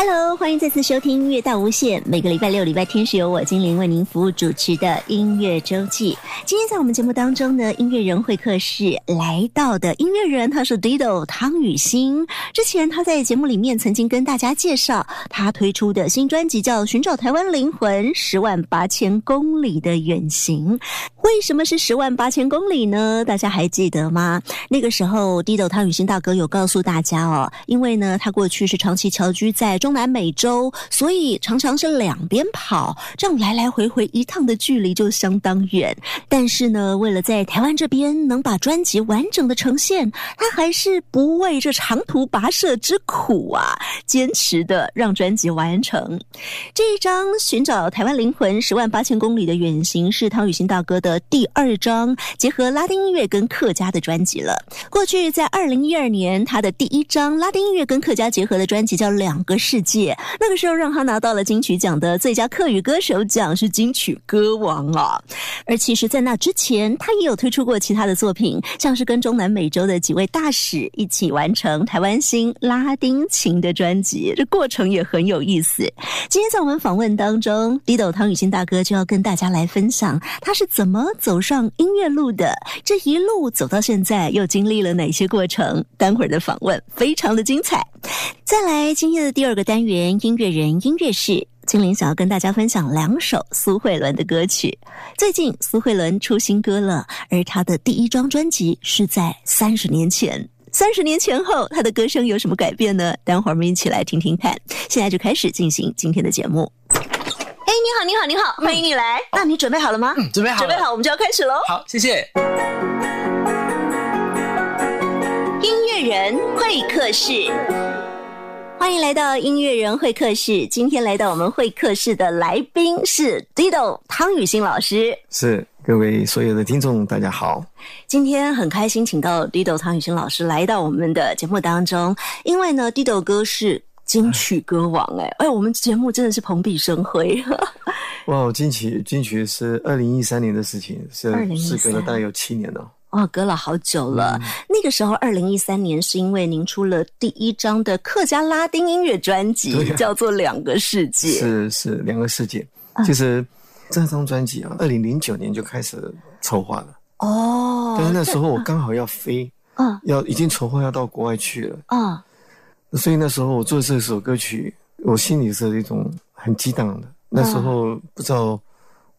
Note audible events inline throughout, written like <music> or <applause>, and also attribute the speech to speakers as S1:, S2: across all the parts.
S1: Hello，欢迎再次收听音乐大无限。每个礼拜六、礼拜天是由我精灵为您服务主持的音乐周记。今天在我们节目当中呢，音乐人会客室来到的音乐人，他是 Dido 汤雨欣。之前他在节目里面曾经跟大家介绍他推出的新专辑叫《寻找台湾灵魂：十万八千公里的远行》。为什么是十万八千公里呢？大家还记得吗？那个时候，Dido 汤雨欣大哥有告诉大家哦，因为呢，他过去是长期侨居在。中南美洲，所以常常是两边跑，这样来来回回一趟的距离就相当远。但是呢，为了在台湾这边能把专辑完整的呈现，他还是不畏这长途跋涉之苦啊，坚持的让专辑完成。这一张《寻找台湾灵魂：十万八千公里的远行》是汤雨欣大哥的第二张结合拉丁音乐跟客家的专辑了。过去在二零一二年，他的第一张拉丁音乐跟客家结合的专辑叫《两个世》。界那个时候让他拿到了金曲奖的最佳客语歌手奖，是金曲歌王啊！而其实，在那之前，他也有推出过其他的作品，像是跟中南美洲的几位大使一起完成台湾新拉丁琴的专辑，这过程也很有意思。今天在我们访问当中，李斗汤雨欣大哥就要跟大家来分享他是怎么走上音乐路的，这一路走到现在又经历了哪些过程？待会儿的访问非常的精彩。再来，今天的第二个单元音乐人音乐室，精灵想要跟大家分享两首苏慧伦的歌曲。最近苏慧伦出新歌了，而她的第一张专辑是在三十年前。三十年前后，她的歌声有什么改变呢？待会儿我们一起来听听看。现在就开始进行今天的节目。哎，你好，你好，你好，欢迎你来。那你准备好了吗？
S2: 嗯准备好，
S1: 准备好，我们就要开始喽。
S2: 好，谢谢。
S1: 音乐人会客室。欢迎来到音乐人会客室。今天来到我们会客室的来宾是 Dido 汤雨欣老师。
S3: 是各位所有的听众，大家好。
S1: 今天很开心，请到 Dido 汤雨欣老师来到我们的节目当中。因为呢，Dido 哥是金曲歌王，哎哎，我们节目真的是蓬荜生辉。
S3: 哇，金曲金曲是二零一三年的事情，是是隔了大概有七年了。
S1: 哦，隔了好久了。那个时候，二零一三年是因为您出了第一张的客家拉丁音乐专辑，叫做《两个世界》。
S3: 是是，两个世界。其实这张专辑啊，二零零九年就开始筹划了。哦。但是那时候我刚好要飞，嗯，要已经筹划要到国外去了。啊。所以那时候我做这首歌曲，我心里是一种很激荡的。那时候不知道。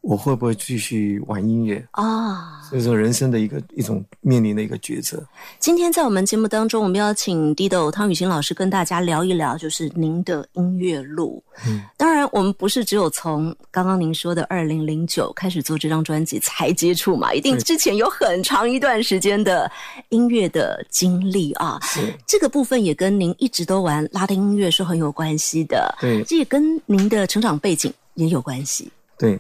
S3: 我会不会继续玩音乐啊？所以说，人生的一个一种面临的一个抉择。
S1: 今天在我们节目当中，我们要请 Dido 汤雨欣老师跟大家聊一聊，就是您的音乐路。嗯，当然，我们不是只有从刚刚您说的二零零九开始做这张专辑才接触嘛，一定之前有很长一段时间的音乐的经历啊。
S3: 是
S1: 这个部分也跟您一直都玩拉丁音乐是很有关系的。
S3: 对，
S1: 这也跟您的成长背景也有关系。
S3: 对。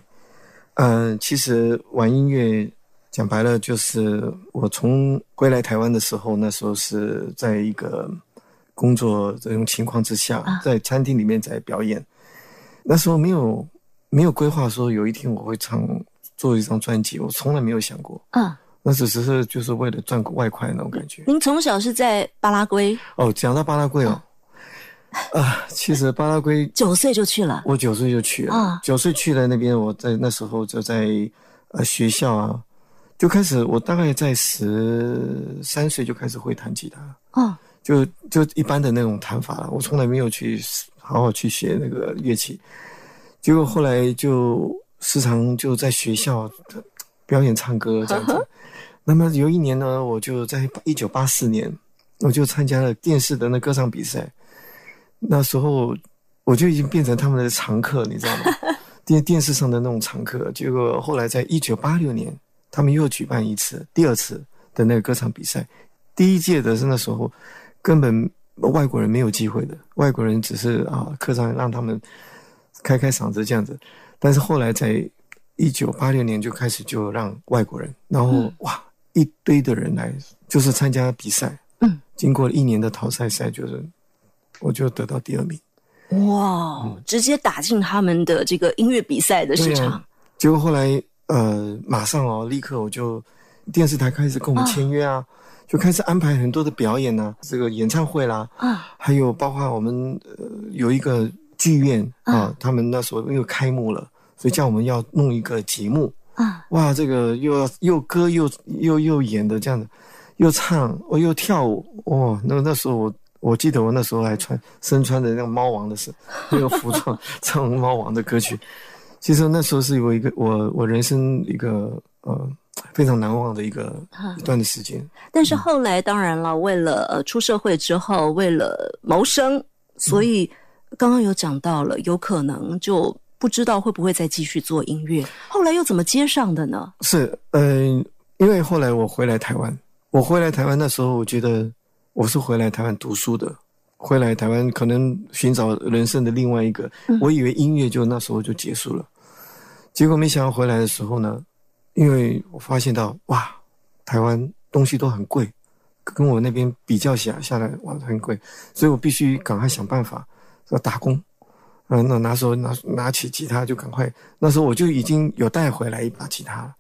S3: 嗯，其实玩音乐讲白了，就是我从归来台湾的时候，那时候是在一个工作这种情况之下，在餐厅里面在表演。那时候没有没有规划说有一天我会唱做一张专辑，我从来没有想过。嗯，那只是就是为了赚个外快那种感觉。
S1: 您从小是在巴拉圭？
S3: 哦，讲到巴拉圭哦。啊，<laughs> 其实巴拉圭 <laughs>
S1: 九岁就去了，
S3: 我九岁就去了啊，九岁去了那边，我在那时候就在呃学校啊，就开始我大概在十三岁就开始会弹吉他啊，就就一般的那种弹法了，我从来没有去好好去学那个乐器，结果后来就时常就在学校表演唱歌这样子，<laughs> 那么有一年呢，我就在一九八四年，我就参加了电视的那歌唱比赛。那时候我就已经变成他们的常客，你知道吗？<laughs> 电电视上的那种常客。结果后来在一九八六年，他们又举办一次第二次的那个歌唱比赛。第一届的是那时候根本外国人没有机会的，外国人只是啊课上让他们开开嗓子这样子。但是后来在一九八六年就开始就让外国人，然后哇一堆的人来就是参加比赛。嗯，经过一年的淘汰赛就是。我就得到第二名，
S1: 哇，直接打进他们的这个音乐比赛的市场。
S3: 结果后来呃，马上哦，立刻我就电视台开始跟我们签约啊，就开始安排很多的表演呢，这个演唱会啦，啊，还有包括我们呃有一个剧院啊，他们那时候又开幕了，所以叫我们要弄一个节目啊，哇，这个又要又歌又又又演的这样的。又唱，我又跳舞，哇！那那时候我我记得我那时候还穿身穿的那个猫王的是那个服装，<laughs> 唱猫王的歌曲。其实那时候是有一个我我人生一个呃非常难忘的一个一段的时间。
S1: 但是后来当然了，为了呃出社会之后，为了谋生，所以刚刚有讲到了，有可能就不知道会不会再继续做音乐。后来又怎么接上的呢？
S3: 是嗯，因为后来我回来台湾。我回来台湾那时候，我觉得我是回来台湾读书的，回来台湾可能寻找人生的另外一个。我以为音乐就那时候就结束了，结果没想到回来的时候呢，因为我发现到哇，台湾东西都很贵，跟我那边比较下下来哇很贵，所以我必须赶快想办法要打工。嗯，那那时候拿拿起吉他就赶快，那时候我就已经有带回来一把吉他了，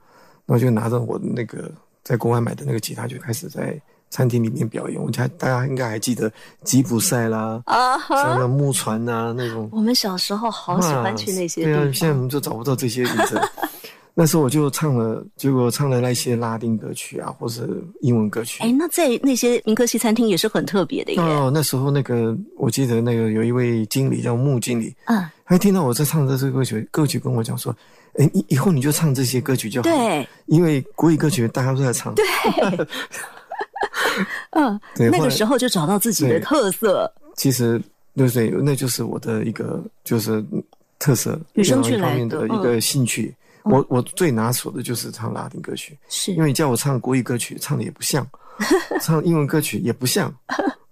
S3: 那我就拿着我那个。在国外买的那个吉他就开始在餐厅里面表演，我猜大家应该还记得吉普赛啦，啊，像那木船呐那种。
S1: 我们小时候好喜欢去那些地方，
S3: 现在我们就找不到这些影子。<laughs> 那时候我就唱了，结果唱了那些拉丁歌曲啊，或是英文歌曲。
S1: 哎，那在那些民科西餐厅也是很特别的耶。
S3: 哦，那时候那个我记得那个有一位经理叫穆经理，嗯，他听到我在唱这首歌曲，歌曲跟我讲说。哎，以以后你就唱这些歌曲就好。
S1: 对，
S3: 因为国语歌曲大家都在唱。
S1: 对，<laughs> <laughs> 嗯，那个时候就找到自己的特色。
S3: 其实，对对，那就是我的一个就是特色，
S1: 女生俱
S3: 来的一个兴趣。我我最拿手的就是唱拉丁歌曲，
S1: 是
S3: 因为你叫我唱国语歌曲，唱的也不像；<laughs> 唱英文歌曲也不像。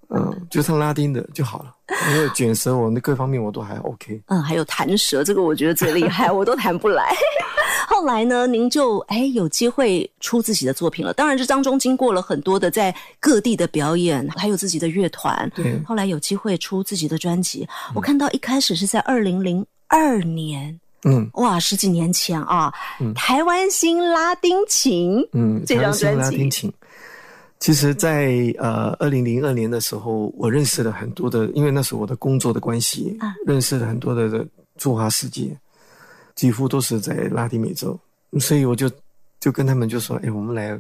S3: 嗯，就唱拉丁的就好了。因为卷舌，我那各方面我都还 OK。
S1: 嗯，还有弹舌，这个我觉得最厉害，我都弹不来。<laughs> <laughs> 后来呢，您就哎有机会出自己的作品了。当然，这当中经过了很多的在各地的表演，还有自己的乐团。
S3: 对，
S1: 后来有机会出自己的专辑。我看到一开始是在二零零二年，嗯，哇，十几年前啊，台湾新拉丁琴，嗯，这张专辑。
S3: 其实，在呃二零零二年的时候，我认识了很多的，因为那是我的工作的关系，认识了很多的驻华世界，几乎都是在拉丁美洲，所以我就就跟他们就说：“哎，我们来，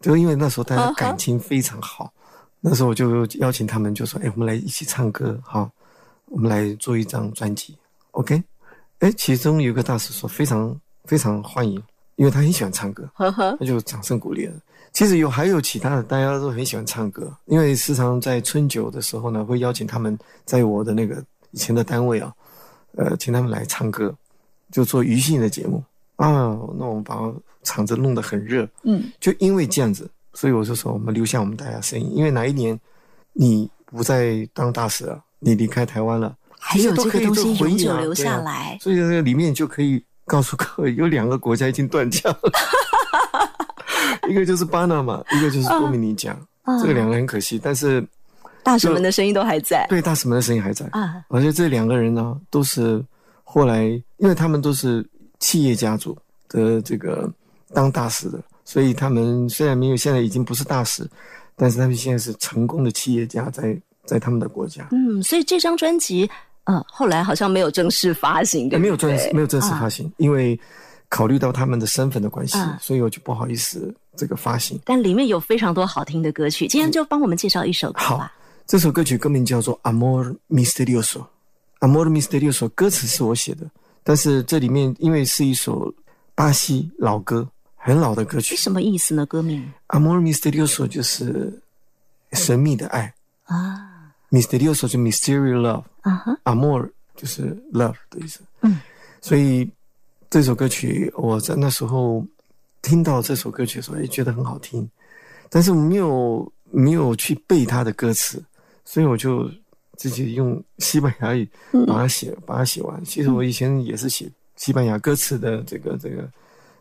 S3: 就因为那时候大家感情非常好，那时候我就邀请他们就说：‘哎，我们来一起唱歌，好，我们来做一张专辑，OK？’ 哎，其中有个大师说非常非常欢迎，因为他很喜欢唱歌，他就掌声鼓励了。”其实有还有其他的，大家都很喜欢唱歌，因为时常在春酒的时候呢，会邀请他们在我的那个以前的单位啊，呃，请他们来唱歌，就做娱性的节目。啊。那我们把场子弄得很热，嗯，就因为这样子，所以我就说我们留下我们大家声音，因为哪一年你不再当大使了，你离开台湾了，
S1: 还有这个东西永久留下来，
S3: 所以这个里面就可以告诉各位，有两个国家已经断交了。<laughs> 一个就是巴拿马，一个就是多米尼加，这个两个很可惜，但是
S1: 大使们的声音都还在。
S3: 对，大使们的声音还在。啊！而且这两个人呢，都是后来，因为他们都是企业家族的这个当大使的，所以他们虽然没有现在已经不是大使，但是他们现在是成功的企业家，在在他们的国家。
S1: 嗯，所以这张专辑，呃，后来好像没有正式发行，
S3: 没有正式没有正式发行，因为。考虑到他们的身份的关系，所以我就不好意思这个发行。
S1: 但里面有非常多好听的歌曲，今天就帮我们介绍一首歌吧。
S3: 这首歌曲歌名叫做《Amor Misterioso》，Amor Misterioso 歌词是我写的，但是这里面因为是一首巴西老歌，很老的歌曲。
S1: 什么意思呢？歌名《
S3: Amor Misterioso》就是神秘的爱啊，Misterioso 就 Mysterious Love 啊哈，Amor 就是 Love 的意思。嗯，所以。这首歌曲，我在那时候听到这首歌曲的时候，也觉得很好听，但是我没有没有去背它的歌词，所以我就自己用西班牙语把它写，把它写完。其实我以前也是写西班牙歌词的，这个这个，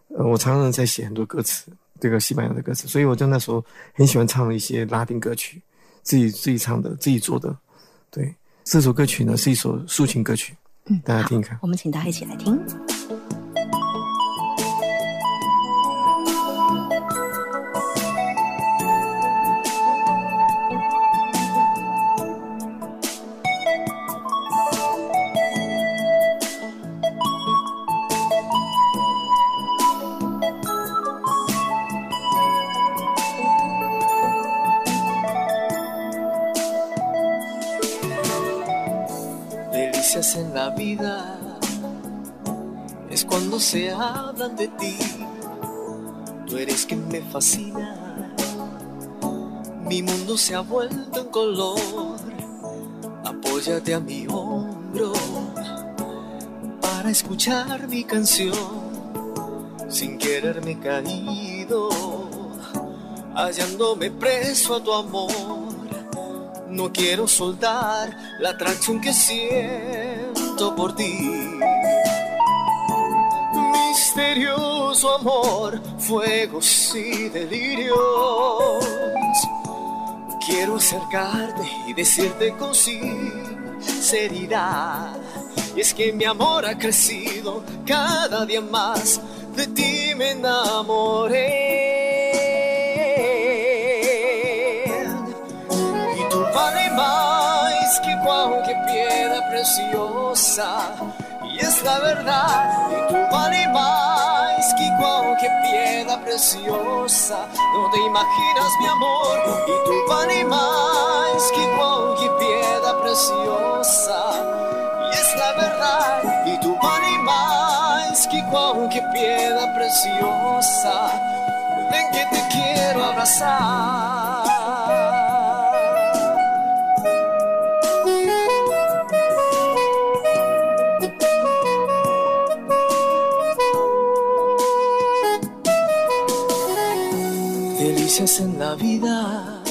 S3: 呃，我常常在写很多歌词，这个西班牙的歌词，所以我就那时候很喜欢唱一些拉丁歌曲，自己自己唱的，自己做的，对。这首歌曲呢是一首抒情歌曲，嗯，大家听一看。
S1: 我们请大家一起来听。
S2: Cuando se hablan de ti. Tú eres quien me fascina. Mi mundo se ha vuelto en color. Apóyate a mi hombro para escuchar mi canción. Sin quererme caído, hallándome preso a tu amor no quiero soltar la atracción que siento por ti. Misterioso amor, fuegos y delirios. Quiero acercarte y decirte con sinceridad. Y es que mi amor ha crecido cada día más. De ti me enamoré. que piedra preciosa. Y es la verdad, y tú vale más que cualquier piedra preciosa. No te imaginas mi amor, y tú vale más que cualquier piedra preciosa. Y es la verdad, y tú vale más que cualquier piedra preciosa. Ven que te quiero abrazar. En la vida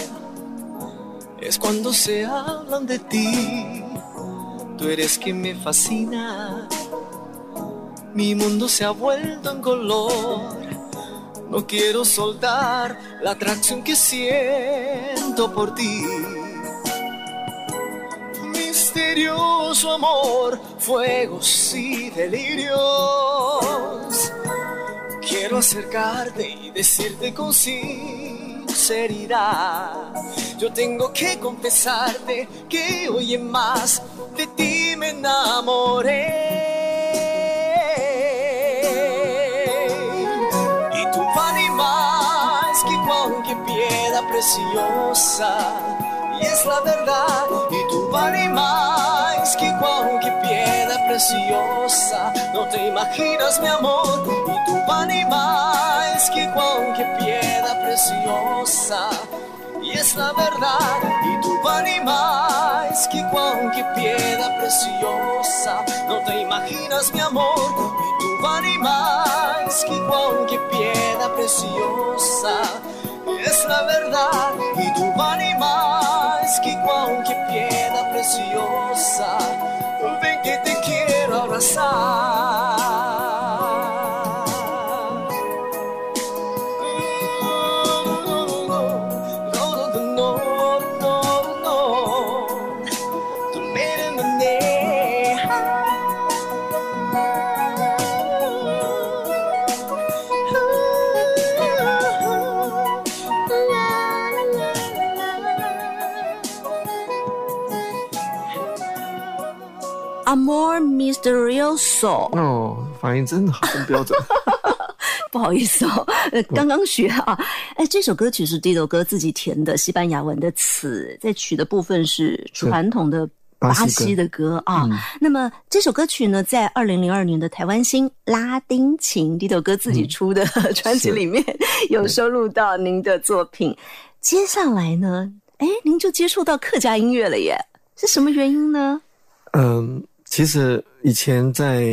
S2: es cuando se hablan de ti. Tú eres quien me fascina. Mi mundo se ha vuelto en color. No quiero soltar la atracción que siento por ti. Misterioso amor, fuegos y delirios. Quiero acercarte y decirte con sí yo tengo que confesarte que hoy en más de ti me enamoré. Y tú vale más que cualquier piedra preciosa. Y es la verdad, vale más que cualquier piedra preciosa. No te imaginas mi amor, y tú vale más que cualquier piedra preciosa. Y es la verdad, y tú vale más que cualquier piedra preciosa. No te imaginas mi amor, y tú vale más que cualquier piedra preciosa. Es la verdad, y tú vale más que cualquier piedra preciosa. Ven que te quiero abrazar.
S1: More mysterioso
S3: 哦，发音真好，真标准。<laughs>
S1: 不好意思哦，刚刚学啊。哎，这首歌曲是 Dido 哥自己填的西班牙文的词，在曲的部分是传统的巴西的歌啊。那么这首歌曲呢，在二零零二年的台湾新拉丁琴 Dido 哥自己出的 <laughs> 专辑里面有收录到您的作品。接下来呢，哎，您就接触到客家音乐了耶？是什么原因呢？
S3: 嗯。其实以前在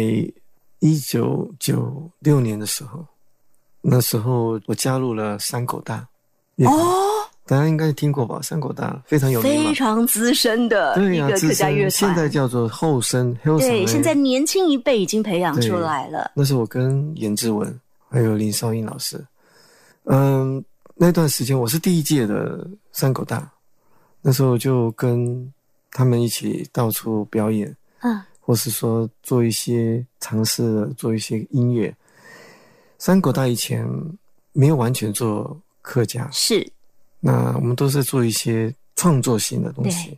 S3: 一九九六年的时候，那时候我加入了山口大哦，大家应该听过吧？山口大非常有名
S1: 非常资深的一个客家乐团，
S3: 现在叫做后生。
S1: 对，现在年轻一辈已经培养出来了。
S3: 那是我跟严志文还有林少英老师，嗯，那段时间我是第一届的山口大，那时候就跟他们一起到处表演，嗯，或是说做一些尝试，做一些音乐。三国大以前没有完全做客家，
S1: 是，
S3: 那我们都是做一些创作性的东西。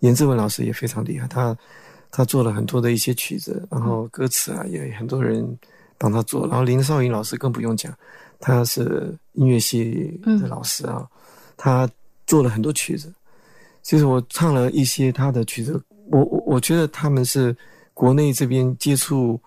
S3: 严志文老师也非常厉害，他他做了很多的一些曲子，然后歌词啊也很多人帮他做，然后林少云老师更不用讲，他是音乐系的老师啊，他做了很多曲子。其实我唱了一些他的曲子，我我我觉得他们是国内这边接触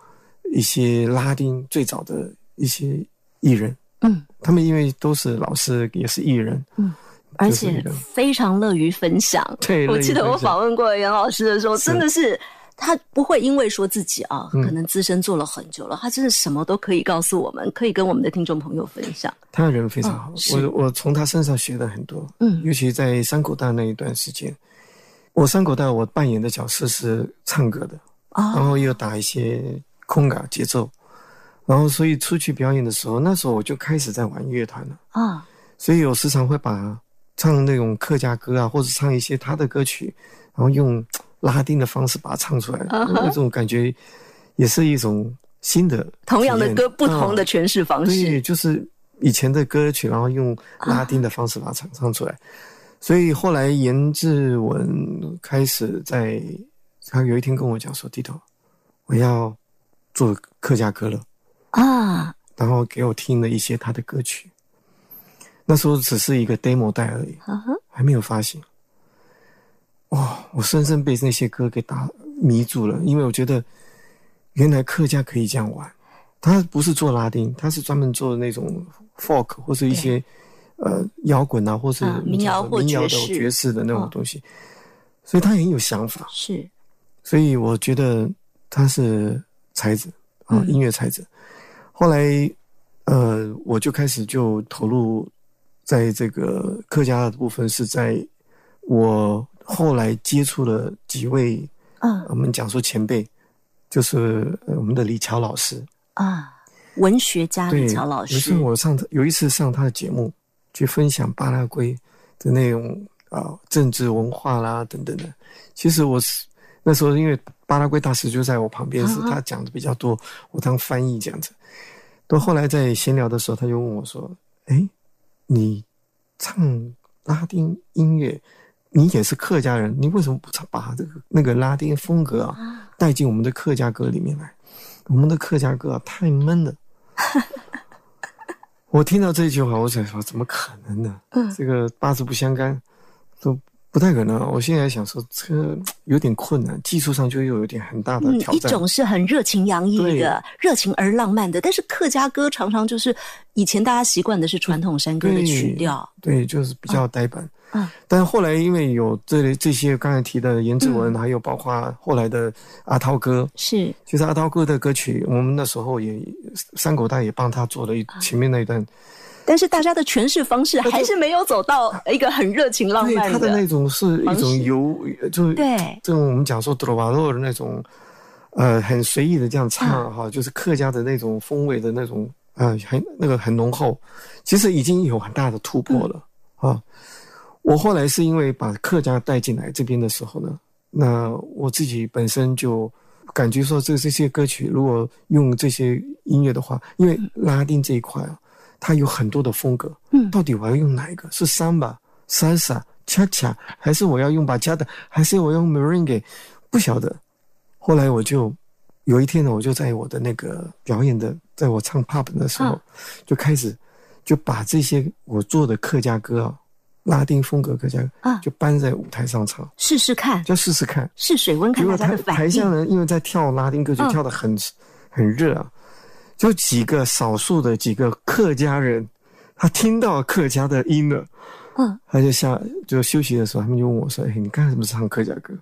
S3: 一些拉丁最早的一些艺人，嗯，他们因为都是老师，也是艺人，嗯。
S1: 而且非常乐于分享。
S3: 对，
S1: 我记得我访问过袁老师的时候，真的是他不会因为说自己啊，可能资深做了很久了，他真的什么都可以告诉我们，可以跟我们的听众朋友分享。
S3: 他人非常好，我我从他身上学了很多。嗯，尤其在山口大那一段时间，我山口大我扮演的角色是唱歌的，然后又打一些空感节奏，然后所以出去表演的时候，那时候我就开始在玩乐团了啊，所以我时常会把。唱那种客家歌啊，或者唱一些他的歌曲，然后用拉丁的方式把它唱出来，那种感觉也是一种新的。
S1: 同样的歌，不同的诠释方式。
S3: 对，就是以前的歌曲，然后用拉丁的方式把它唱唱出来。所以后来严志文开始在，他有一天跟我讲说：“弟头，我要做客家歌了啊！”然后给我听了一些他的歌曲。那时候只是一个 demo 带而已，还没有发行。哇！我深深被那些歌给打迷住了，因为我觉得原来客家可以这样玩。他不是做拉丁，他是专门做那种 folk 或是一些呃摇滚啊，或是
S1: 民谣或
S3: 民谣的爵士的那种东西。所以他很有想法，
S1: 是。
S3: 所以我觉得他是才子啊，音乐才子。后来呃，我就开始就投入。在这个客家的部分，是在我后来接触了几位，嗯，我们讲说前辈，就是我们的李乔老师啊，
S1: 文学家李乔老师。
S3: 有次我上有一次上他的节目，去分享巴拉圭的内容啊，政治文化啦等等的。其实我是那时候因为巴拉圭大使就在我旁边，是他讲的比较多，我当翻译这样子。到后来在闲聊的时候，他就问我说：“哎。”你唱拉丁音乐，你也是客家人，你为什么不唱把这个那个拉丁风格啊带进我们的客家歌里面来？我们的客家歌啊太闷了。我听到这句话，我想说怎么可能呢？这个八字不相干，都。不太可能，我现在想说，这个有点困难，技术上就又有点很大的挑战。
S1: 一种是很热情洋溢的、热情而浪漫的，但是客家歌常常就是以前大家习惯的是传统山歌的曲调，
S3: 对，就是比较呆板。嗯，但是后来因为有这这些刚才提的颜志文，还有包括后来的阿涛哥，
S1: 是，
S3: 其实阿涛哥的歌曲，我们那时候也三狗大也帮他做了一前面那一段。
S1: 但是大家的诠释方式还是没有走到一个很热情浪漫
S3: 的。他的那种是一种由，就是对这种我们讲说德罗瓦洛的那种，呃，很随意的这样唱哈，就是客家的那种风味的那种，呃，很那个很浓厚。其实已经有很大的突破了啊！我后来是因为把客家带进来这边的时候呢，那我自己本身就感觉说，这这些歌曲如果用这些音乐的话，因为拉丁这一块啊。它有很多的风格，嗯，到底我要用哪一个？是桑巴、salsa、恰恰，还是我要用巴恰的，还是我用 m e r i n g u e 不晓得。后来我就有一天呢，我就在我的那个表演的，在我唱 pop 的时候，就开始就把这些我做的客家歌啊，拉丁风格客家啊，就搬在舞台上唱，
S1: 试试看，
S3: 就试试看，
S1: 试水温，看大家的反应。
S3: 台下人，因为在跳拉丁歌就，跳的很很热啊。就几个少数的几个客家人，他听到客家的音了，嗯，他就下就休息的时候，他们就问我说：“哎，你刚才是不是唱客家歌？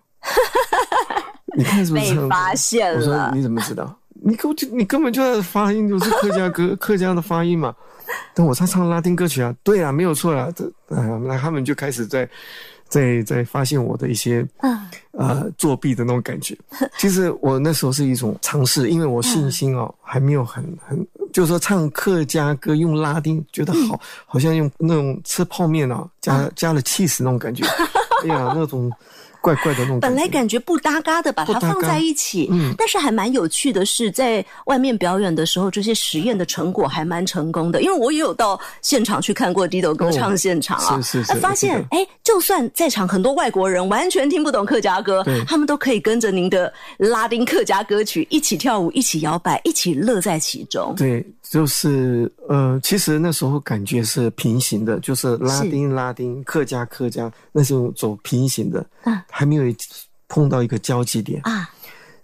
S3: <laughs> 你看是不是唱？”
S1: 被发现了。
S3: 我说：“你怎么知道？你根就你根本就在发音就是客家歌，<laughs> 客家的发音嘛。但我在唱拉丁歌曲啊，对啊，没有错啊。这啊，那他们就开始在。”在在发现我的一些啊呃作弊的那种感觉，<laughs> 其实我那时候是一种尝试，因为我信心哦还没有很很，就是说唱客家歌用拉丁觉得好，好像用那种吃泡面啊加加了 cheese 那种感觉，<laughs> 哎呀那种
S4: 怪怪的那种。
S1: 本来感觉不搭嘎的，把它放在一起，嗯，但是还蛮有趣的是，在外面表演的时候，这些实验的成果还蛮成功的。因为我也有到现场去看过 Dido 歌唱现场啊，
S4: 是是是，
S1: 发现哎，就算在场很多外国人完全听不懂客家歌，他们都可以跟着您的拉丁客家歌曲一起跳舞，一起摇摆，一起乐在其中。
S4: 对，就是呃，其实那时候感觉是平行的，就是拉丁拉丁客家客家，那时候走平行的，嗯，还没有碰到一个交集点啊。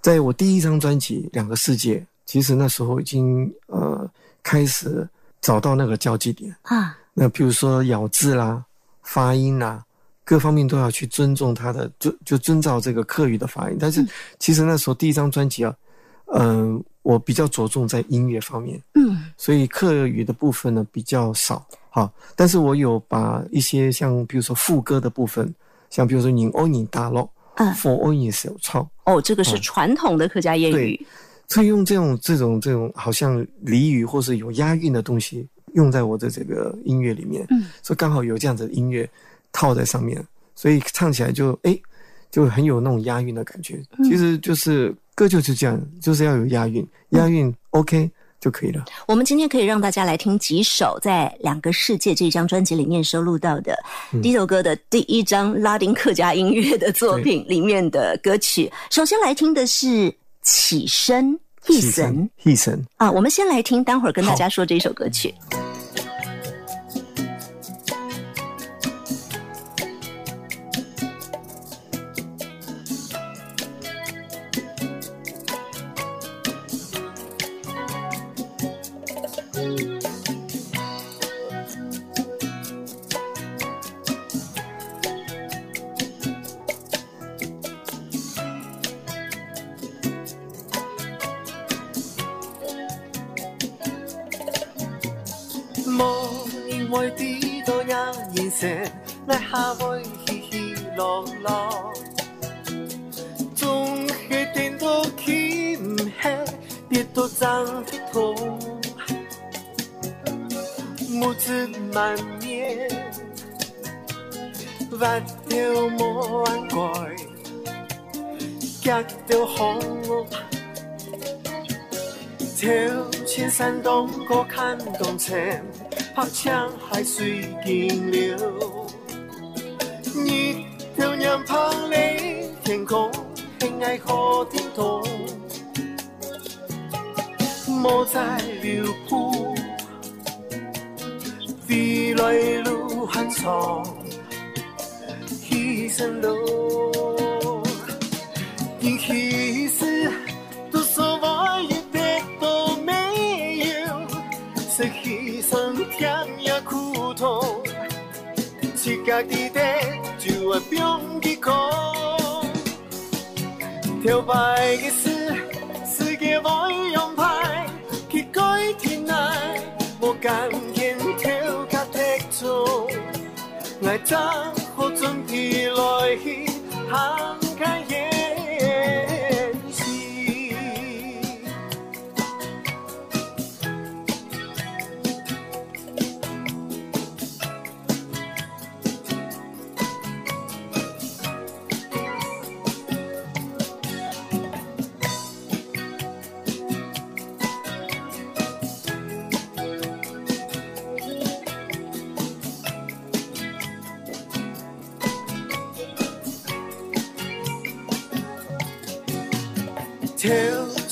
S4: 在我第一张专辑《两个世界》，其实那时候已经呃开始找到那个交集点啊。那比如说咬字啦、发音啦，各方面都要去尊重他的，就就遵照这个客语的发音。但是其实那时候第一张专辑啊，嗯，我比较着重在音乐方面，嗯，所以客语的部分呢比较少。好，但是我有把一些像比如说副歌的部分，像比如说你欧你大咯，嗯，for 欧你小唱，
S1: 哦，这个是传统的客家谚语，
S4: 所以用这种这种这种好像俚语或是有押韵的东西。用在我的这个音乐里面，嗯，所以刚好有这样子的音乐套在上面，所以唱起来就哎，就很有那种押韵的感觉。其实就是歌就是这样，就是要有押韵，押韵 OK 就可以了。
S1: 我们今天可以让大家来听几首在《两个世界》这张专辑里面收录到的第一首歌的第一张拉丁客家音乐的作品里面的歌曲。首先来听的是《起身》。一神，
S4: 一神
S1: 啊！我们先来听，待会儿跟大家说这首歌曲。
S3: 动前，拍枪海水惊流，日头娘旁里天空，黑暗可听懂，莫再流哭，未来路很长，牺牲路，因牺牲。家己的就会变起空，跳白的事，世界无用牌去改天来，无甘愿跳甲踢中，爱怎好准备来去行开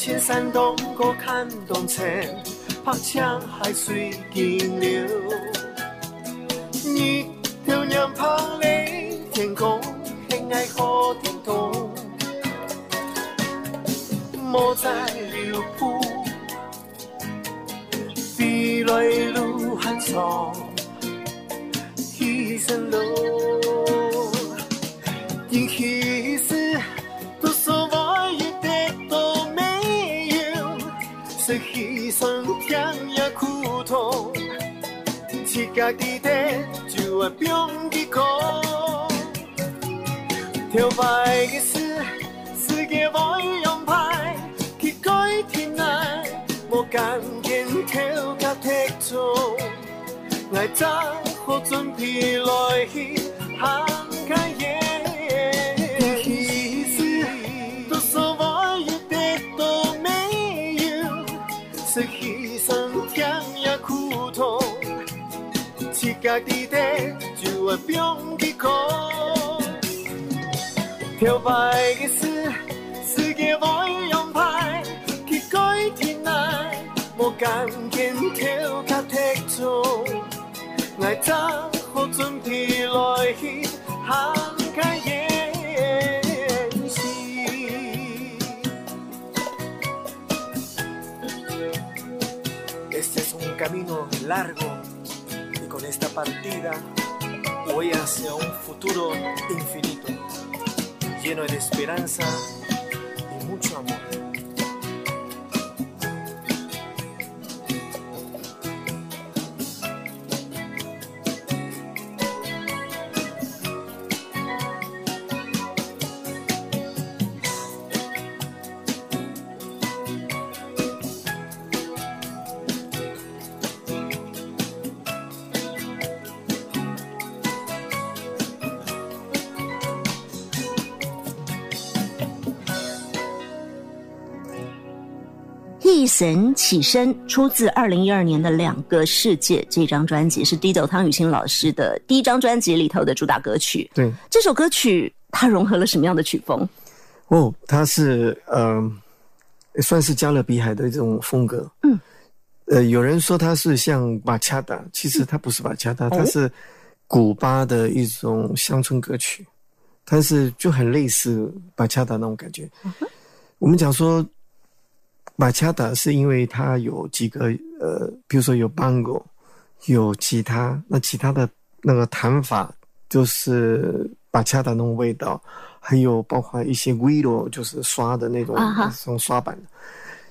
S3: 眼。山东过看冬前，拍枪海水惊流。日头娘旁里，天空黑暗可听懂。莫再留步，未来路很长，牺牲路，家己的就会变起空，跳摆的事，世界无用牌去改天来，无甘愿跳甲踢中，爱怎好准备来去
S2: 自家地底就会变起空。跳摆的是世界不用派去改天来，无甘见跳脚踢中，爱早好准备来去航开演戏。Este es un camino largo con esta partida voy hacia un futuro infinito. lleno de esperanza
S1: 一神起身出自二零一二年的《两个世界》这张专辑，是 Dido 汤雨欣老师的第一张专辑里头的主打歌曲。
S3: 对，
S1: 这首歌曲它融合了什么样的曲风？
S3: 哦，它是呃，算是加勒比海的一种风格。嗯，呃，有人说它是像巴恰达，其实它不是巴恰达，它是古巴的一种乡村歌曲，它是就很类似巴恰达那种感觉。我们讲说。马恰达是因为它有几个呃，比如说有 bongo，有吉他，那其他的那个弹法就是马恰达那种味道，还有包括一些 vido，就是刷的那种那种刷板的。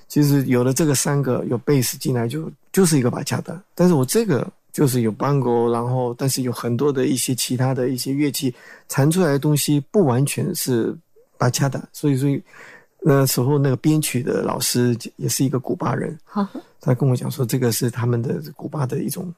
S3: 其实有了这个三个，有贝斯进来就就是一个马恰达。但是我这个就是有 bango，然后但是有很多的一些其他的一些乐器弹出来的东西不完全是马恰达，所以说。那时候，那个编曲的老师也是一个古巴人，他跟我讲说，这个是他们的古巴的一种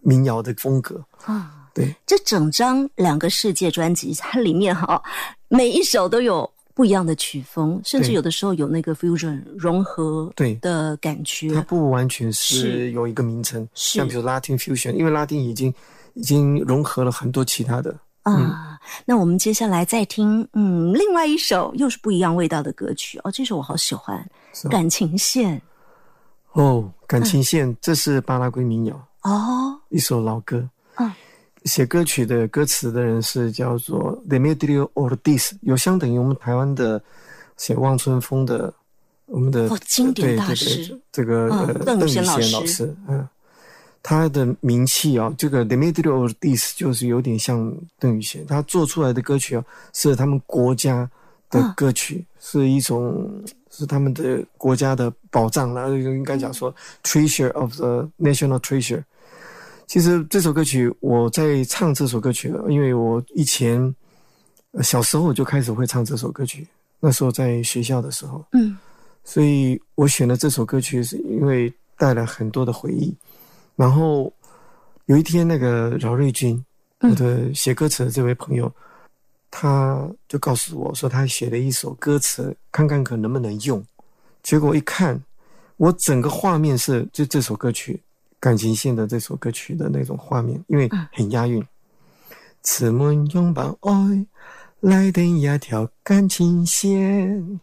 S3: 民谣的风格啊。对，
S1: 这整张两个世界专辑，它里面哈，每一首都有不一样的曲风，甚至有的时候有那个 fusion 融合
S3: 对
S1: 的感觉。
S3: 它不完全是有一个名称，像比如 Latin fusion，因为拉丁已经已经融合了很多其他的。
S1: 啊，那我们接下来再听，嗯，另外一首又是不一样味道的歌曲哦，这首我好喜欢，《感情线》。
S3: 哦，《感情线》这是巴拉圭民谣
S1: 哦，
S3: 一首老歌。嗯，写歌曲的歌词的人是叫做 Demetrio Ortiz，有相等于我们台湾的写《望春风》的我们的
S1: 经典大师，
S3: 这个邓宇贤老师，嗯。他的名气啊，这个 Demetrio Ortiz 就是有点像邓宇贤，他做出来的歌曲啊，是他们国家的歌曲，是一种是他们的国家的宝藏然后应该讲说 treasure of the national treasure。其实这首歌曲我在唱这首歌曲，因为我以前小时候我就开始会唱这首歌曲，那时候在学校的时候，嗯，所以我选的这首歌曲是因为带来很多的回忆。然后有一天，那个饶瑞军，我的写歌词的这位朋友，他就告诉我说，他写了一首歌词，看看可能不能用。结果一看，我整个画面是就这首歌曲《感情线》的这首歌曲的那种画面，因为很押韵。此门拥抱爱，来等一条感情线，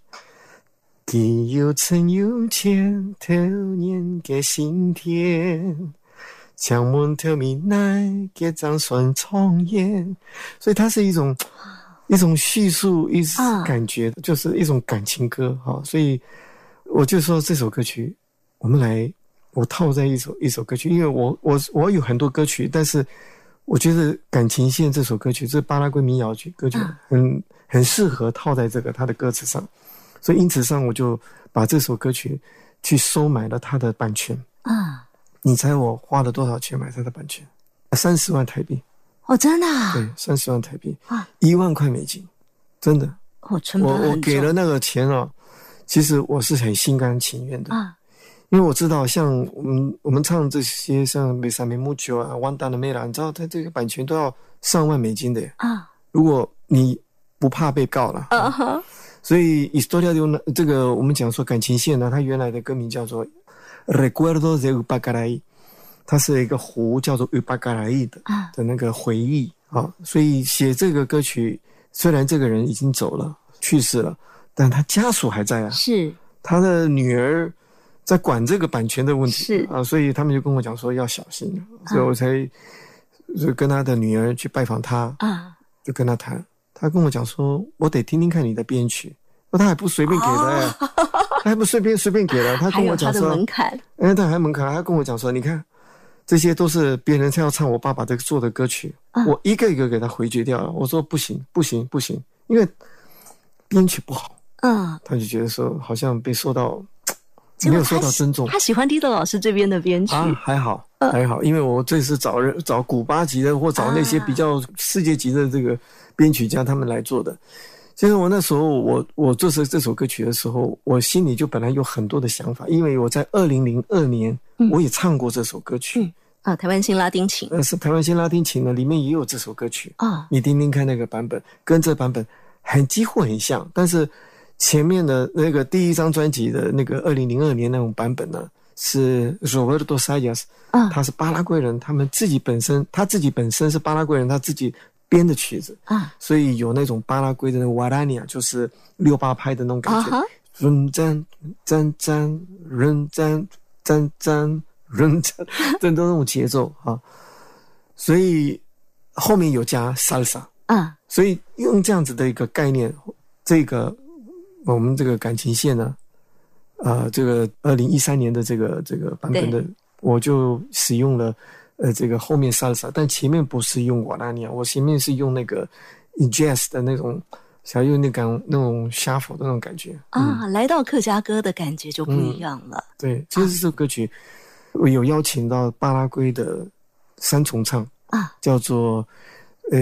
S3: 地有情有浅，透年给心田。墙门透明，奈给张双重演，所以它是一种一种叙述，一种感觉，就是一种感情歌哈。所以我就说这首歌曲，我们来我套在一首一首歌曲，因为我我我有很多歌曲，但是我觉得《感情线》这首歌曲，这巴拉圭民谣曲歌曲，很很适合套在这个它的歌词上，所以因此上我就把这首歌曲去收买了它的版权。啊。你猜我花了多少钱买它的版权？三十万台币。
S1: 哦，真的？
S3: 对，三十万台币啊，一万块美金，真的。
S1: 哦，成本
S3: 我我给了那个钱啊，其实我是很心甘情愿的啊，因为我知道，像我们我们唱这些像《美萨美木球》啊，《万达的美兰》，你知道，它这个版权都要上万美金的啊。如果你不怕被告了啊哈，所以《Historia 这个我们讲说感情线呢，它原来的歌名叫做。Recuerdo de Ubacaray，它是一个湖叫做 Ubacaray 的啊。的那个回忆啊，所以写这个歌曲，虽然这个人已经走了去世了，但他家属还在啊，
S1: 是。
S3: 他的女儿在管这个版权的问题
S1: 是。
S3: 啊，所以他们就跟我讲说要小心，所以我才就跟他的女儿去拜访他啊，就跟他谈，他跟我讲说，我得听听看你的编曲。那他还不随便给的，他还不随便随便给了。他跟我讲说，
S1: 门槛，
S3: 哎，他还门槛，他跟我讲说，你看，这些都是别人要唱我爸爸的做的歌曲，我一个一个给他回绝掉了。我说不行，不行，不行，因为编曲不好。嗯，他就觉得说，好像被受到 <tsk> 没有受到尊重。
S1: 他喜欢 Dido 老师这边的编曲
S3: 啊，还好，还好，因为我这次找人找古巴籍的或找那些比较世界级的这个编曲家他们来做的。其实我那时候，我我做这这首歌曲的时候，我心里就本来有很多的想法，因为我在二零零二年我也唱过这首歌曲。
S1: 啊，台湾新拉丁琴，
S3: 呃，是台湾新拉丁琴呢，里面也有这首歌曲。啊，你听听看那个版本，跟这版本很几乎很像，但是前面的那个第一张专辑的那个二零零二年那种版本呢，是 Roberto Sayas，啊，他是巴拉圭人，他们自己本身他自己本身是巴拉圭人，他自己。编的曲子。啊，所以有那种巴拉圭的那个瓦拉尼亚，就是六八拍的那种感觉，认真、真真、认真、真真、认真，<laughs> 这都那种节奏啊。所以后面有加 salsa 啊，所以用这样子的一个概念，这个我们这个感情线呢，啊，这个二零一三年的这个这个版本的，我就使用了。呃，这个后面 salsa，但前面不是用瓦拉尼亚，我前面是用那个 jazz 的那种，想用那种那种 shuffle 的那种感觉
S1: 啊，来到客家歌的感觉就不一样了。
S3: 对，其实这首歌曲我有邀请到巴拉圭的三重唱啊，叫做呃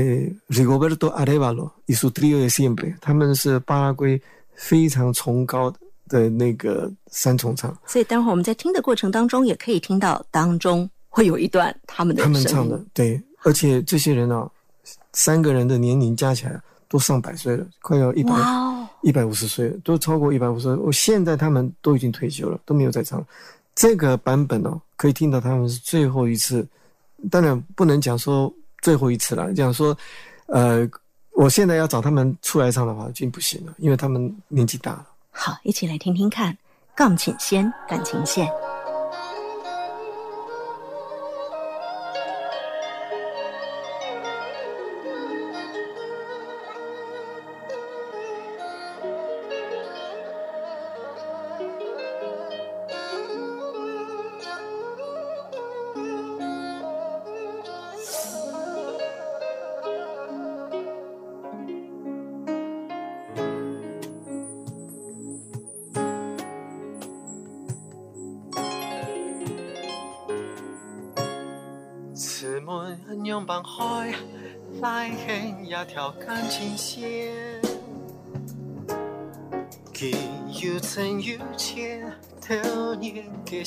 S3: Rigoberto Arevalo y su Trio de siempre，他们是巴拉圭非常崇高的那个三重唱，
S1: 所以待会儿我们在听的过程当中也可以听到当中。会有一段他们的
S3: 他们唱的对，而且这些人啊，三个人的年龄加起来都上百岁了，快要一百一百五十岁了，都超过一百五十。我现在他们都已经退休了，都没有再唱这个版本哦。可以听到他们是最后一次，当然不能讲说最后一次了，讲说呃，我现在要找他们出来唱的话，已经不行了，因为他们年纪大了。
S1: 好，一起来听听看，钢琴线，感情线。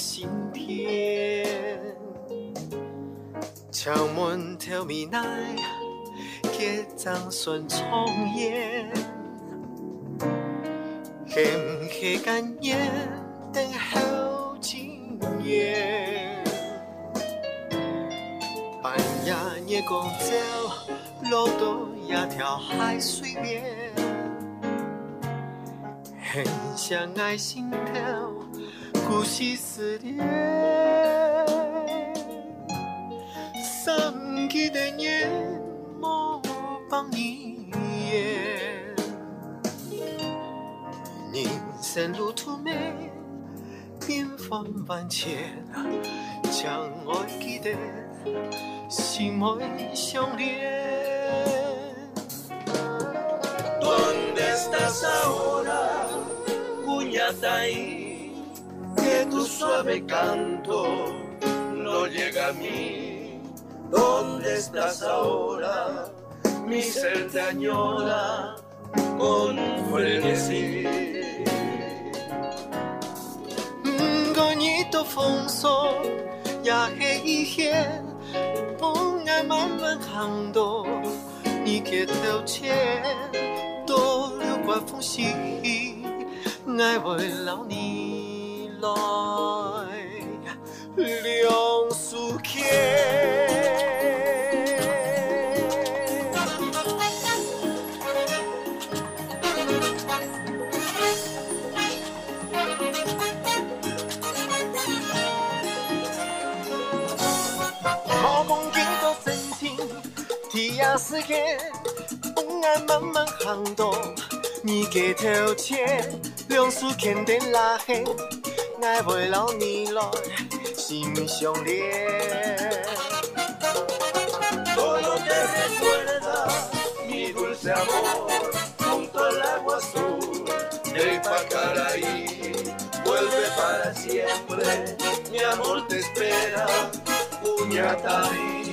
S2: 心田。敲门挑米奶，给张顺重演，很很感念，等候经验。半夜夜光照，路灯。那条海水边，很想爱心跳，呼吸思念。上去的年，莫帮你演。人生路途漫，变幻万千，将爱记得，心爱相连。estás ahora, ahí, Que tu suave canto no llega a mí. ¿Dónde estás ahora? Mi ser te añora con frenesí. Goñito fonso, ya que dije, ponga manejando, ni que te 刮风细雨，爱为了你 来。梁思谦。天是黑，东岸慢慢航动，你给头前，两手牵得拉黑，爱为了你来心相连。Todo te recuerda mi dulce amor junto al agua azul del Pacaraí. Vuelve para siempre, mi amor te espera, Puñataí.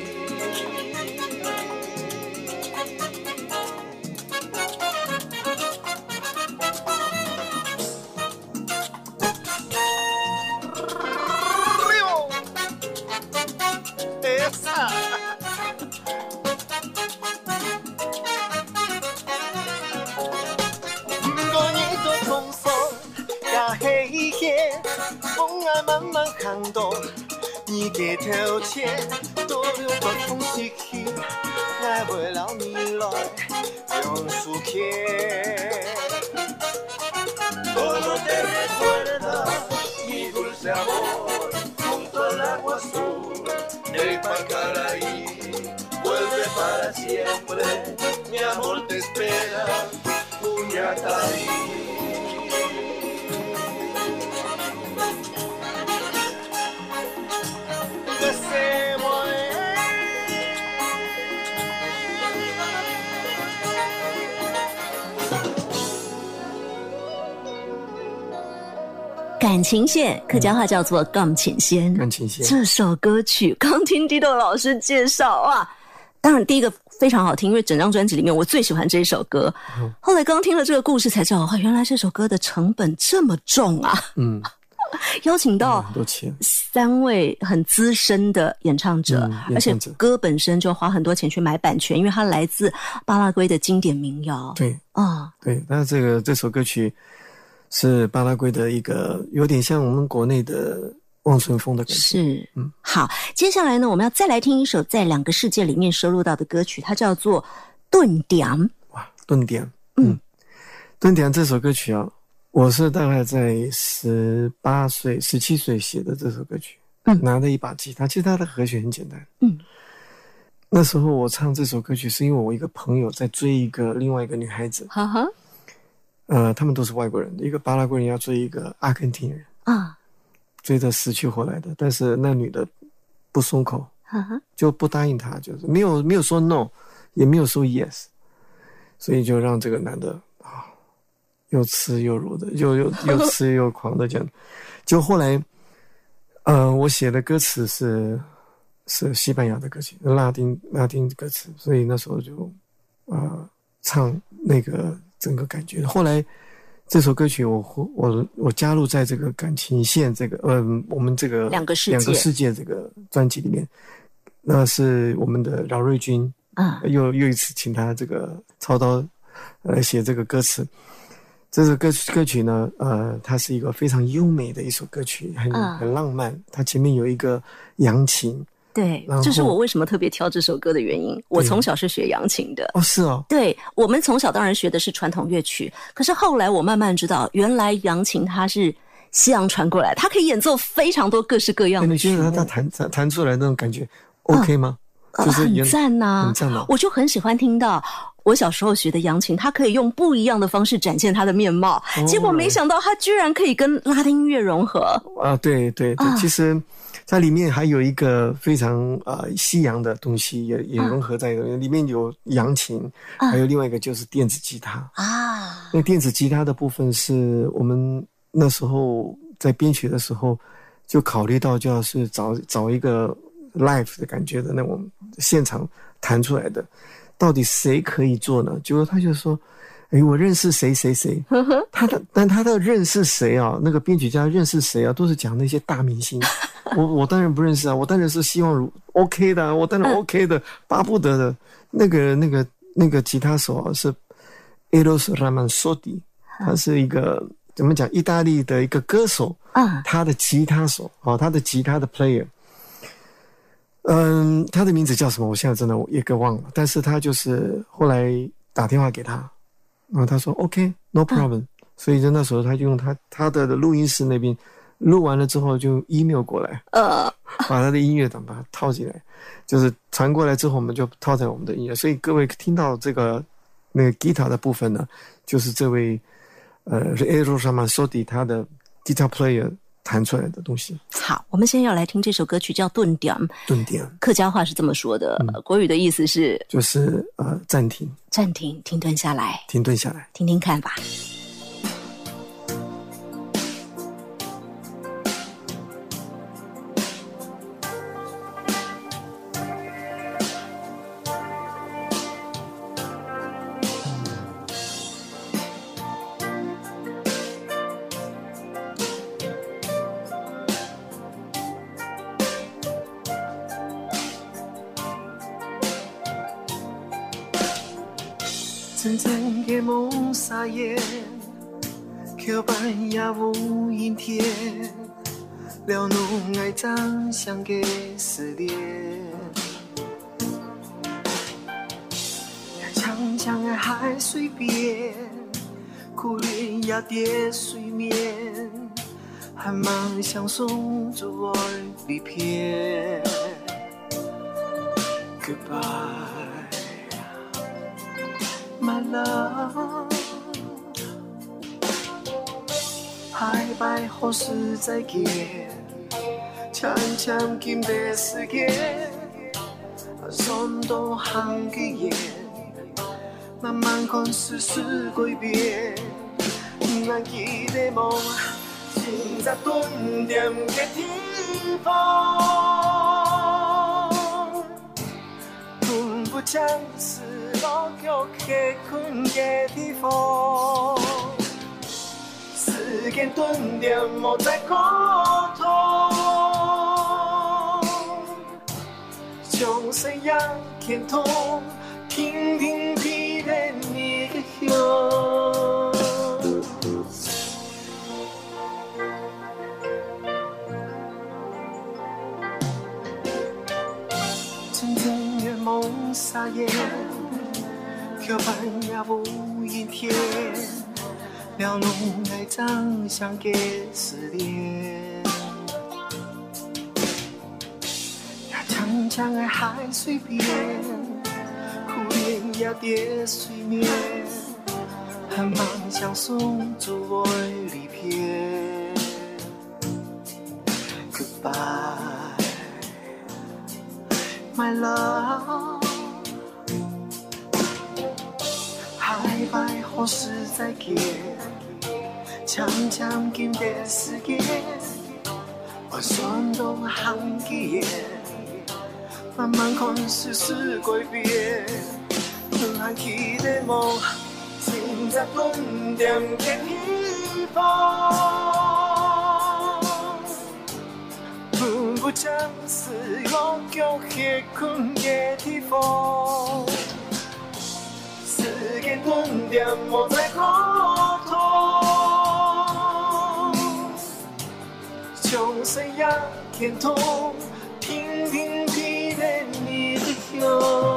S2: 慢慢行动，你给头前多留个空隙，爱袂了你来用书签。
S1: 感情线，客家话叫做《钢琴线》。
S3: 钢琴线
S1: 这首歌曲，刚听地豆老师介绍哇，当然第一个非常好听，因为整张专辑里面我最喜欢这一首歌。后来刚听了这个故事才知道，哇，原来这首歌的成本这么重啊！嗯，<laughs> 邀请到
S3: 很多钱，
S1: 三位很资深的演唱者，而且歌本身就花很多钱去买版权，因为它来自巴拉圭的经典民谣。
S3: 对啊，对，那这个这首歌曲。是巴拉圭的一个，有点像我们国内的望春风的感觉。
S1: 是，嗯，好，接下来呢，我们要再来听一首在两个世界里面收录到的歌曲，它叫做《顿点》。
S3: 哇，顿点，嗯，顿点这首歌曲啊，我是大概在十八岁、十七岁写的这首歌曲。嗯，拿着一把吉他，其实它的和弦很简单。嗯，那时候我唱这首歌曲，是因为我一个朋友在追一个另外一个女孩子。哈哈。呃，他们都是外国人，一个巴拉圭人要追一个阿根廷人啊，追得死去活来的，但是那女的不松口，就不答应他，就是没有没有说 no，也没有说 yes，所以就让这个男的啊，又吃又辱的，又又 <laughs> 又吃又狂的这样，就后来，呃，我写的歌词是是西班牙的歌曲，拉丁拉丁歌词，所以那时候就啊唱那个。整个感觉。后来这首歌曲，我我我加入在这个感情线这个呃，我们这个
S1: 两个世
S3: 界两个世界这个专辑里面，那是我们的饶瑞军啊，又又一次请他这个操刀来写这个歌词。这首歌歌曲呢，呃，它是一个非常优美的一首歌曲，很很浪漫。它前面有一个扬琴。
S1: 对，这是我为什么特别挑这首歌的原因。我从小是学扬琴的
S3: 哦，是哦。
S1: 对，我们从小当然学的是传统乐曲，可是后来我慢慢知道，原来扬琴它是西洋传过来，它可以演奏非常多各式各样的。
S3: 你觉得它弹弹弹出来那种感觉 OK 吗？就是
S1: 很赞呐，
S3: 很赞呐。
S1: 我就很喜欢听到我小时候学的扬琴，它可以用不一样的方式展现它的面貌。结果没想到它居然可以跟拉丁音乐融合
S3: 啊！对对对，其实。它里面还有一个非常呃西洋的东西，也也融合在里里面有扬琴，还有另外一个就是电子吉他啊。那电子吉他的部分是我们那时候在编曲的时候就考虑到，就要是找找一个 live 的感觉的那种现场弹出来的，到底谁可以做呢？结果他就说。哎，我认识谁谁谁，他的但他的认识谁啊？那个编曲家认识谁啊？都是讲那些大明星，<laughs> 我我当然不认识啊！我当然是希望如 OK 的，我当然 OK 的，巴不得的。那个那个那个吉他手啊，是 Eros Ramazzotti，他是一个
S5: 怎么讲？意大利的一个歌手啊，他的吉他手哦，他的吉他的 player，嗯，他的名字叫什么？我现在真的也给忘了。但是他就是后来打电话给他，然后他说 OK，no problem。所以就那时候他就用他他的录音室那边录完了之后就 email 过来，呃，把他的音乐档把它套进来，就是传过来之后我们就套在我们的音乐。所以各位听到这个那个吉他的部分呢，就是这位。呃，是 A 路上嘛，说底他的 guitar player 弹出来的东西。
S1: 好，我们现在要来听这首歌曲，叫《顿点》。
S5: 顿点，
S1: 客家话是这么说的，国语的意思是
S5: 就是呃暂停，
S1: 暂停，停顿下来，
S5: 停顿下来，
S1: 听听看吧。
S3: 桥畔也无阴天，了侬爱长相的思念。长长的海水边，苦恋也跌水面，寒芒相送着我离别。Goodbye。My love，拜拜，何时再见？长长今的世界，山多行的夜，慢慢看世事改变。难记的梦，现在顿点的地方，分不清是。老脚结困的地方，时间顿点莫再沟通，将谁也牵动，频频彼的你的胸。真正的梦撒野。桥畔也无阴天，了侬爱长相的思念。呀，长长的海水边，苦恋也在水面，寒芒相送，阻碍离别。Goodbye, my love. 拜拜，何时再见？长长今的世界，我算东行几夜，慢慢看世事改变。难记的梦，现在顿点的地方，分不清是永久还困的地方。时间顿点莫再沟通，将谁也牵动，频频提点你的胸。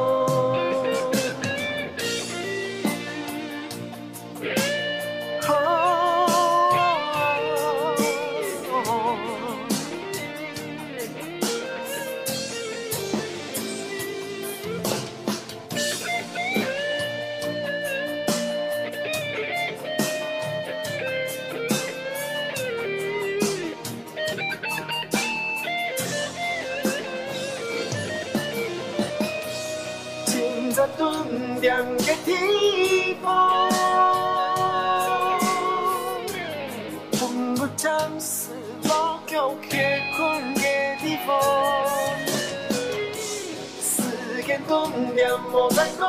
S3: 终点莫再沟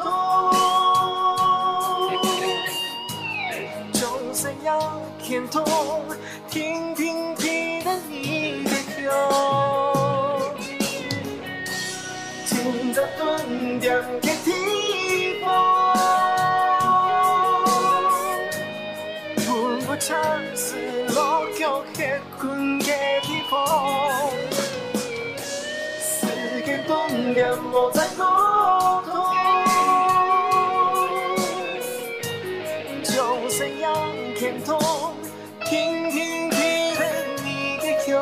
S3: 通，人生有欠通，听听记得你别走，记得终点的地方，不不尝试落脚的困的地方。
S2: 念无再沟通，将信仰牵通，轻轻体认你的胸。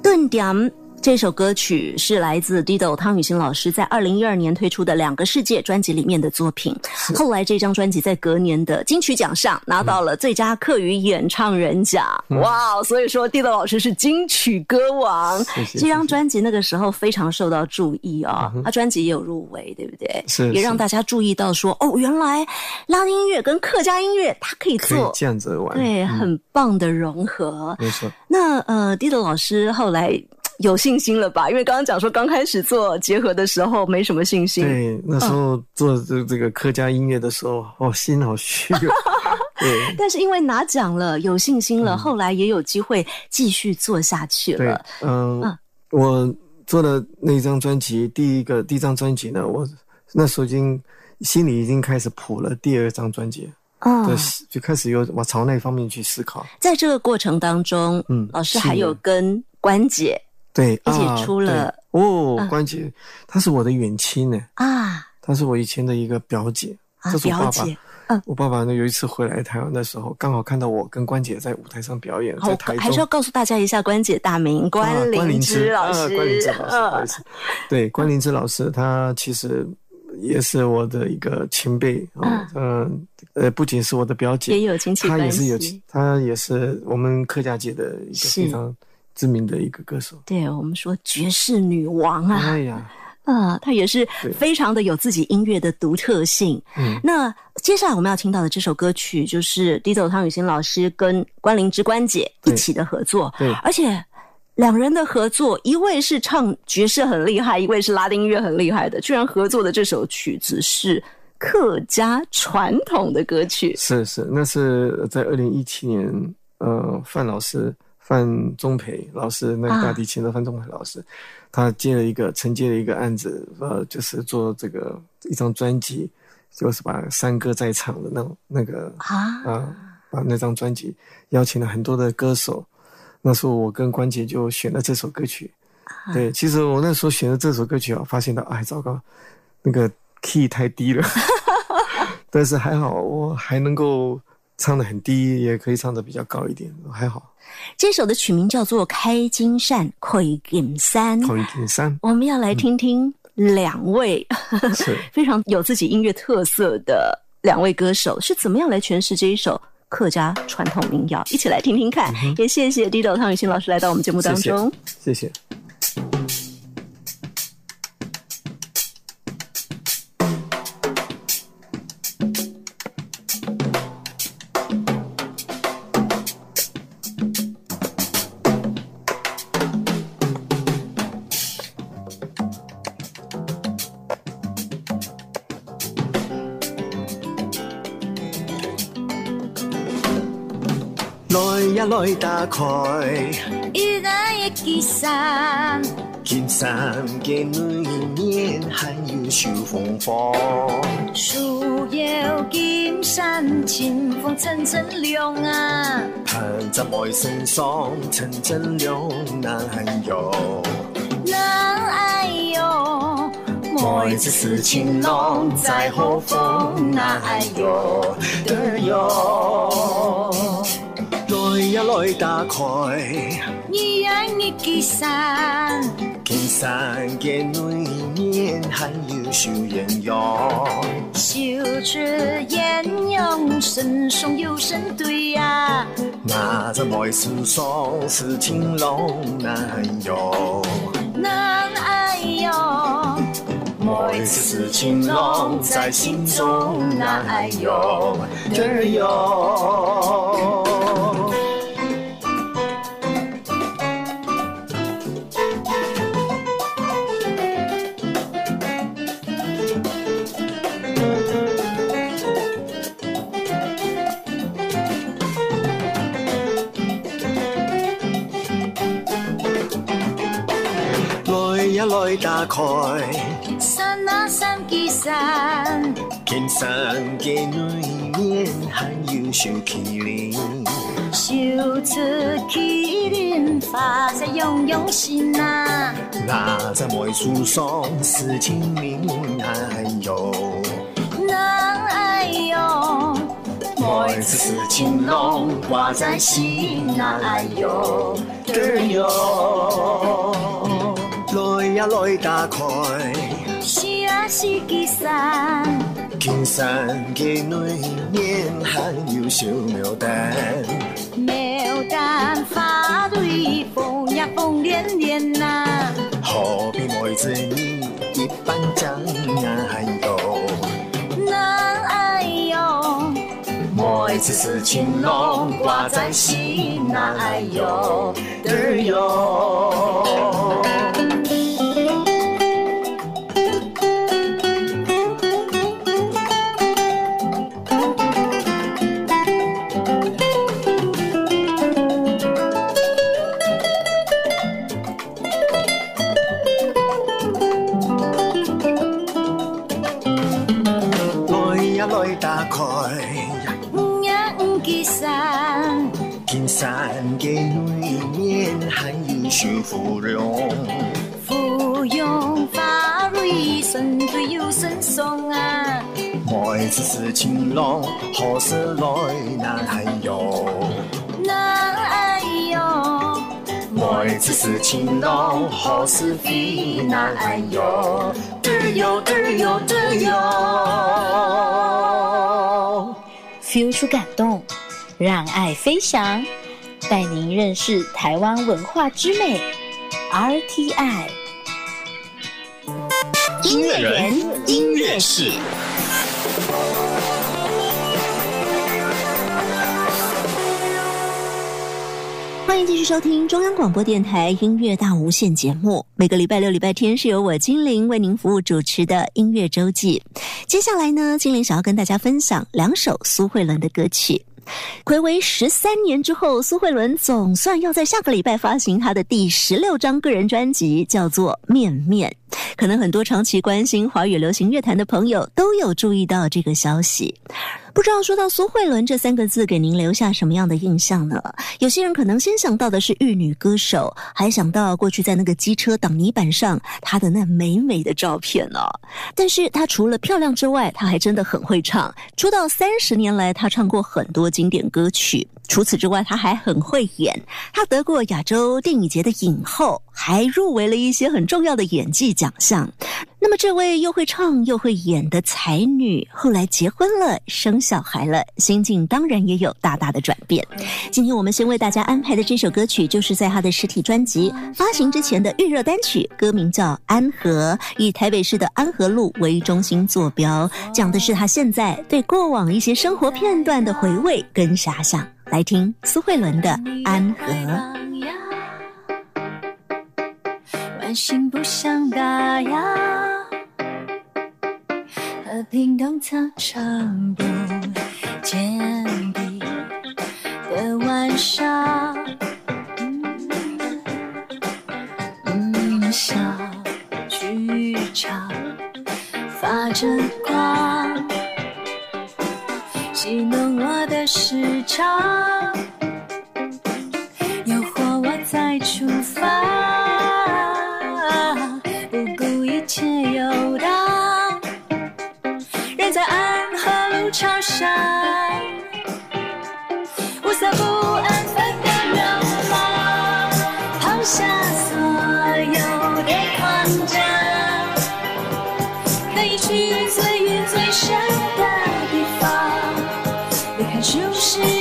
S1: 顿点。这首歌曲是来自 Dido 汤雨欣老师在二零一二年推出的《两个世界》专辑里面的作品。后来这张专辑在隔年的金曲奖上拿到了最佳客语演唱人奖。哇，所以说 Dido 老师是金曲歌王。这张专辑那个时候非常受到注意啊，他专辑也有入围，对不对？
S3: 是，
S1: 也让大家注意到说，哦，原来拉丁音乐跟客家音乐它可以做
S3: 这样子玩，
S1: 对，很棒的融合。
S3: 没错。
S1: 那呃，Dido 老师后来。有信心了吧？因为刚刚讲说刚开始做结合的时候没什么信心。
S3: 对，那时候做这这个客家音乐的时候，哦，心好虚。<laughs> 对。
S1: 但是因为拿奖了，有信心了，后来也有机会继续做下去了。
S3: 嗯，我做的那张专辑，第一个第一张专辑呢，我那时候已经心里已经开始谱了第二张专辑。哦。就开始有往朝那方面去思考。
S1: 在这个过程当中，嗯，老师还有跟关姐。
S3: 对，
S1: 一起出了
S3: 哦，关姐，她是我的远亲呢啊，她是我以前的一个表姐，这是我爸爸。嗯，我爸爸呢有一次回来台湾的时候，刚好看到我跟关姐在舞台上表演，在台
S1: 还是要告诉大家一下关姐大名关灵芝老师，
S3: 关灵芝老师，不好意思，<laughs> 对，关灵芝老师，他其实也是我的一个前辈啊，嗯呃，不仅是我的表姐，
S1: 也有亲戚
S3: 关系，他也是有，他也是我们客家界的一个非常。知名的一个歌手，
S1: 对我们说爵士女王啊，哎呀，<laughs> 啊，她也是非常的有自己音乐的独特性。嗯，那接下来我们要听到的这首歌曲，就是 Dido 汤雨欣老师跟关灵芝关姐一起的合作，
S3: 对，
S1: 而且两人的合作，一位是唱爵士很厉害，一位是拉丁音乐很厉害的，居然合作的这首曲子是客家传统的歌曲，
S3: 是是，那是在二零一七年，呃，范老师。范宗培老师，那个大提琴的范宗培老师，他接了一个承接了一个案子，呃，就是做这个一张专辑，就是把山歌在唱的那种那个啊啊，把那张专辑邀请了很多的歌手。那时候我跟关杰就选了这首歌曲。对，其实我那时候选的这首歌曲啊，发现到哎糟糕，那个 key 太低了，<laughs> 但是还好我还能够唱的很低，也可以唱的比较高一点，还好。
S1: 这首的曲名叫做《开金扇》，开金山，
S3: 开金山。
S1: 我们要来听听两位 <laughs> 非常有自己音乐特色的两位歌手是怎么样来诠释这一首客家传统民谣，一起来听听看。也谢谢 Dido 汤雨欣老师来到我们节目当中，
S3: 谢谢。来打开，
S6: 一来一支伞，
S2: 金山嘅里面还有秋风风，
S6: 树叶金山清风阵阵凉啊，
S2: 攀在我身上阵阵凉难哟，
S6: 难哎哟，
S2: 每次事情拢在何方难哎哟的哟。来呀来打开，
S6: 一样一支伞，
S2: 金山嘅里面还有秀艳阳，
S6: 秀出艳阳身上有神对呀，
S2: 那在我身上是情郎难哟，
S6: 难哎哟，
S2: 每次是情郎在心中难哎哟，的开。打开，
S6: 山啊山，几山，
S2: 金山嘅里面含有小麒麟，
S6: 绣出麒麟发在永永心呐。
S2: 那在梅树上是清明，哎呦，
S6: 那哎哟，
S2: 梅子是青龙挂在心呐，哎哟，哎呦，呀来打开。
S6: 是啊是金山，
S2: 金山嘅里面含有小牡丹，
S6: 牡丹花蕊风呀风连连呐，
S2: 何必梅子你一般讲哎呦，
S6: 那哎呦，
S2: 梅子是青龙挂在心呐，哎呦，哎是青龙，何时来？那哎呦，
S6: 那哎呦，
S2: 梅子是青龙，何时飞？那哎呦，嘚哟嘚哟嘚哟
S7: ，feel 出感动，让爱飞翔。带您认识台湾文化之美，RTI
S2: 音乐人音乐室。
S1: 欢迎继续收听中央广播电台音乐大无限节目。每个礼拜六、礼拜天是由我精灵为您服务主持的音乐周记。接下来呢，精灵想要跟大家分享两首苏慧伦的歌曲。暌违十三年之后，苏慧伦总算要在下个礼拜发行她的第十六张个人专辑，叫做《面面》。可能很多长期关心华语流行乐坛的朋友都有注意到这个消息。不知道说到苏慧伦这三个字，给您留下什么样的印象呢？有些人可能先想到的是玉女歌手，还想到过去在那个机车挡泥板上她的那美美的照片呢。但是她除了漂亮之外，她还真的很会唱。出道三十年来，她唱过很多经典歌曲。除此之外，她还很会演。她得过亚洲电影节的影后，还入围了一些很重要的演技奖项。那么，这位又会唱又会演的才女，后来结婚了，生小孩了，心境当然也有大大的转变。今天我们先为大家安排的这首歌曲，就是在他的实体专辑发行之前的预热单曲，歌名叫《安和》，以台北市的安和路为中心坐标，讲的是他现在对过往一些生活片段的回味跟遐想。来听苏慧伦的《安和》。
S6: 关心不想打烊，和平东操场不见底的晚上，小剧场发着光。戏弄我的时差，就是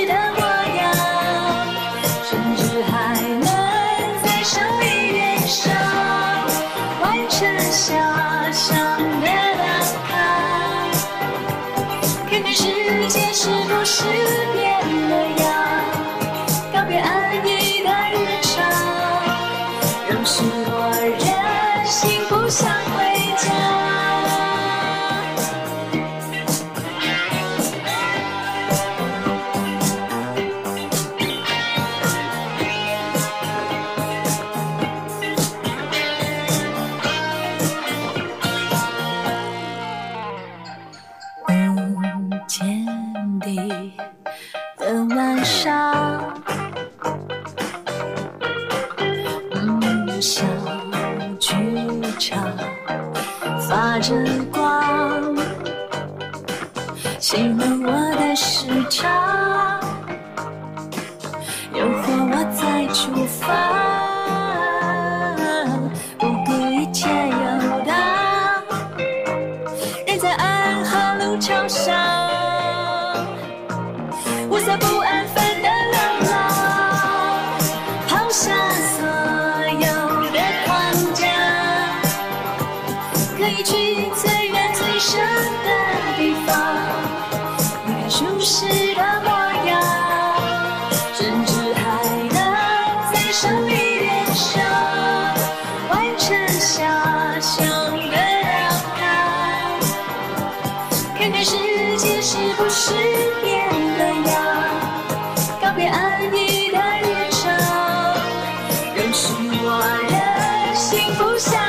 S1: 幸福下。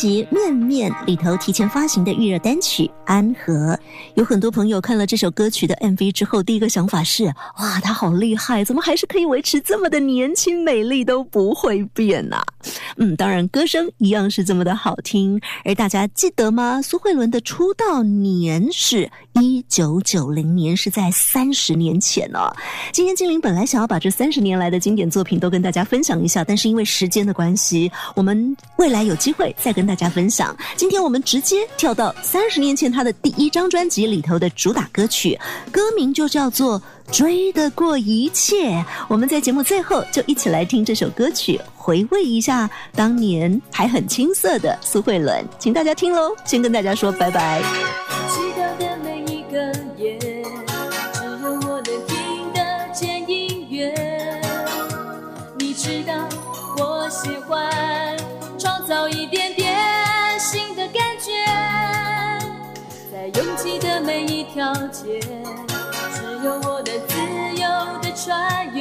S1: 辑《》里头提前发行的预热单曲《安和》，有很多朋友看了这首歌曲的 MV 之后，第一个想法是：哇，他好厉害，怎么还是可以维持这么的年轻美丽，都不会变呐？嗯，当然，歌声一样是这么的好听。而大家记得吗？苏慧伦的出道年是一九九零年，是在三十年前呢。今天精灵本来想要把这三十年来的经典作品都跟大家分享一下，但是因为时间的关系，我们未来有机会再跟大家分享。今今天我们直接跳到三十年前他的第一张专辑里头的主打歌曲，歌名就叫做。追得过一切，我们在节目最后就一起来听这首歌曲，回味一下当年还很青涩的苏慧伦，请大家听喽。先跟大家说拜拜。
S6: 界，只。有我的自由的穿越，